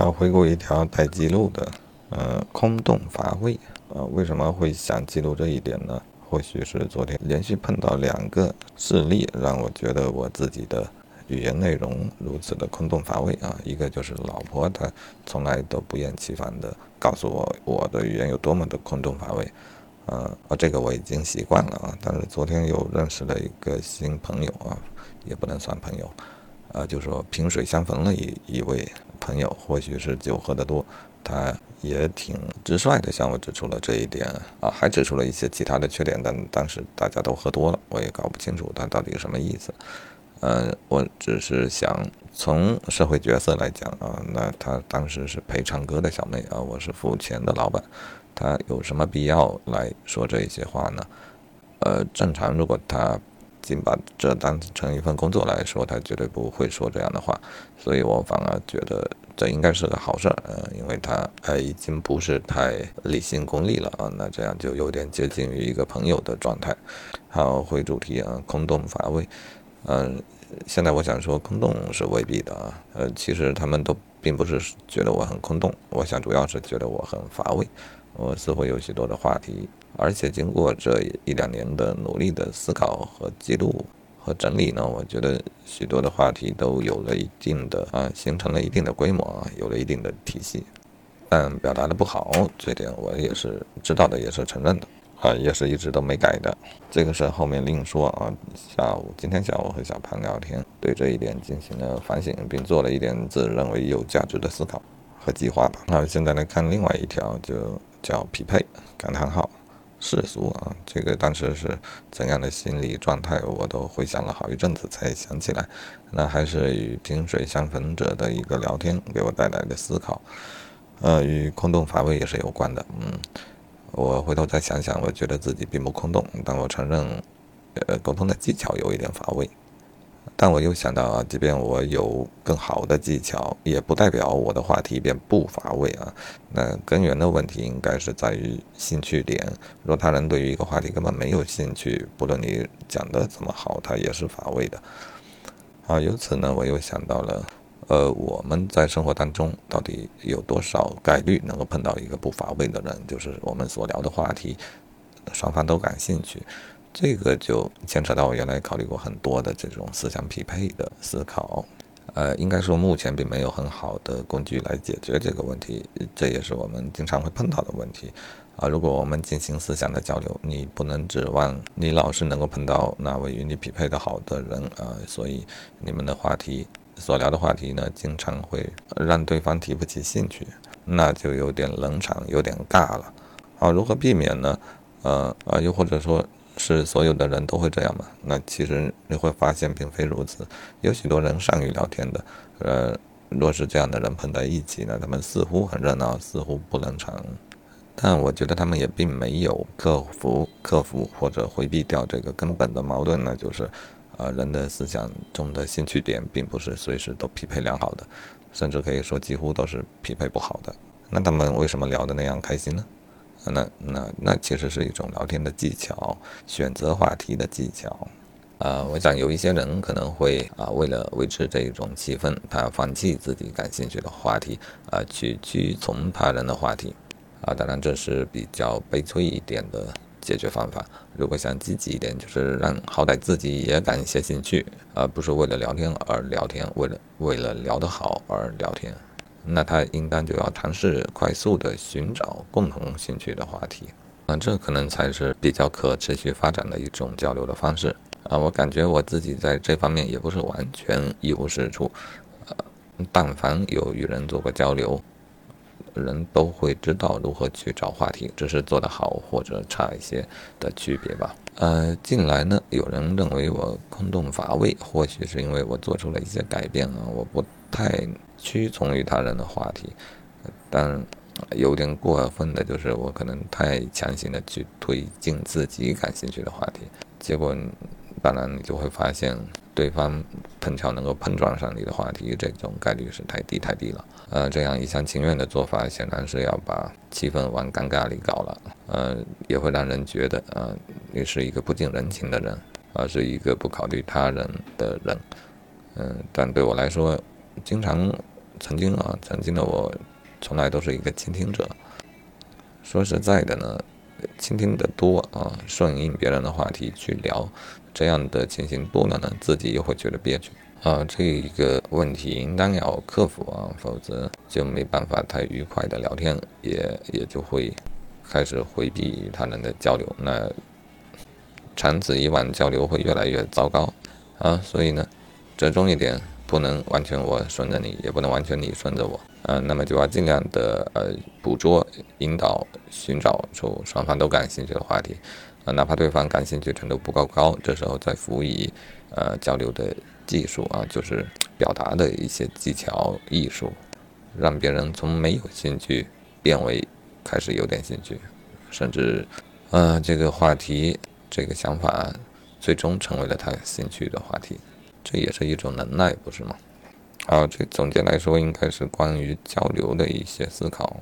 要回顾一条带记录的，呃，空洞乏味。呃，为什么会想记录这一点呢？或许是昨天连续碰到两个事例，让我觉得我自己的语言内容如此的空洞乏味啊。一个就是老婆，她从来都不厌其烦地告诉我我的语言有多么的空洞乏味。呃，啊，这个我已经习惯了啊。但是昨天又认识了一个新朋友啊，也不能算朋友，呃，就说萍水相逢了一一位朋友，或许是酒喝得多。他也挺直率的向我指出了这一点啊，还指出了一些其他的缺点，但当时大家都喝多了，我也搞不清楚他到底什么意思。呃，我只是想从社会角色来讲啊，那他当时是陪唱歌的小妹啊，我是付钱的老板，他有什么必要来说这些话呢？呃，正常如果他仅把这当成一份工作来说，他绝对不会说这样的话，所以我反而觉得。这应该是个好事儿，呃，因为他呃已经不是太理性功利了啊，那这样就有点接近于一个朋友的状态。好，回主题啊，空洞乏味，嗯，现在我想说空洞是未必的啊，呃，其实他们都并不是觉得我很空洞，我想主要是觉得我很乏味，我似乎有许多的话题，而且经过这一两年的努力的思考和记录。和整理呢，我觉得许多的话题都有了一定的啊，形成了一定的规模啊，有了一定的体系，但表达的不好，这点我也是知道的，也是承认的啊，也是一直都没改的。这个事后面另说啊。下午今天下午和小潘聊天，对这一点进行了反省，并做了一点自认为有价值的思考和计划吧。那现在来看另外一条，就叫匹配感叹号。世俗啊，这个当时是怎样的心理状态，我都回想了好一阵子才想起来。那还是与萍水相逢者的一个聊天给我带来的思考，呃，与空洞乏味也是有关的。嗯，我回头再想想，我觉得自己并不空洞，但我承认，呃，沟通的技巧有一点乏味。但我又想到啊，即便我有更好的技巧，也不代表我的话题便不乏味啊。那根源的问题应该是在于兴趣点。若他人对于一个话题根本没有兴趣，不论你讲的怎么好，他也是乏味的。啊，由此呢，我又想到了，呃，我们在生活当中到底有多少概率能够碰到一个不乏味的人？就是我们所聊的话题，双方都感兴趣。这个就牵扯到我原来考虑过很多的这种思想匹配的思考，呃，应该说目前并没有很好的工具来解决这个问题，这也是我们经常会碰到的问题，啊，如果我们进行思想的交流，你不能指望你老是能够碰到那位与你匹配的好的人啊，所以你们的话题所聊的话题呢，经常会让对方提不起兴趣，那就有点冷场，有点尬了，啊，如何避免呢？呃，啊，又或者说。是所有的人都会这样吗？那其实你会发现并非如此，有许多人善于聊天的。呃，若是这样的人碰在一起呢，他们似乎很热闹，似乎不冷场，但我觉得他们也并没有克服、克服或者回避掉这个根本的矛盾呢，就是，呃，人的思想中的兴趣点并不是随时都匹配良好的，甚至可以说几乎都是匹配不好的。那他们为什么聊得那样开心呢？那那那其实是一种聊天的技巧，选择话题的技巧。啊，我想有一些人可能会啊，为了维持这一种气氛，他放弃自己感兴趣的话题，啊，去屈从他人的话题。啊，当然这是比较悲催一点的解决方法。如果想积极一点，就是让好歹自己也感些兴趣，而不是为了聊天而聊天，为了为了聊得好而聊天。那他应当就要尝试快速的寻找共同兴趣的话题，啊，这可能才是比较可持续发展的一种交流的方式啊。我感觉我自己在这方面也不是完全一无是处，呃，但凡有与人做过交流，人都会知道如何去找话题，只是做得好或者差一些的区别吧。呃，近来呢，有人认为我空洞乏味，或许是因为我做出了一些改变啊，我不太。屈从于他人的话题，但有点过分的就是我可能太强行的去推进自己感兴趣的话题，结果当然你就会发现对方碰巧能够碰撞上你的话题，这种概率是太低太低了。呃，这样一厢情愿的做法显然是要把气氛往尴尬里搞了，呃，也会让人觉得呃你是一个不近人情的人，而是一个不考虑他人的人。嗯，但对我来说，经常。曾经啊，曾经的我从来都是一个倾听者。说实在的呢，倾听的多啊，顺应别人的话题去聊，这样的情形多了呢，自己又会觉得憋屈啊。这一个问题应当要克服啊，否则就没办法太愉快的聊天，也也就会开始回避与他人的交流。那长此以往，交流会越来越糟糕啊。所以呢，折中一点。不能完全我顺着你，也不能完全你顺着我，嗯，那么就要尽量的呃捕捉、引导、寻找出双方都感兴趣的话题，啊，哪怕对方感兴趣程度不够高，这时候再辅以呃交流的技术啊，就是表达的一些技巧艺术，让别人从没有兴趣变为开始有点兴趣，甚至呃这个话题、这个想法最终成为了他兴趣的话题。这也是一种能耐，不是吗？好，这总结来说，应该是关于交流的一些思考。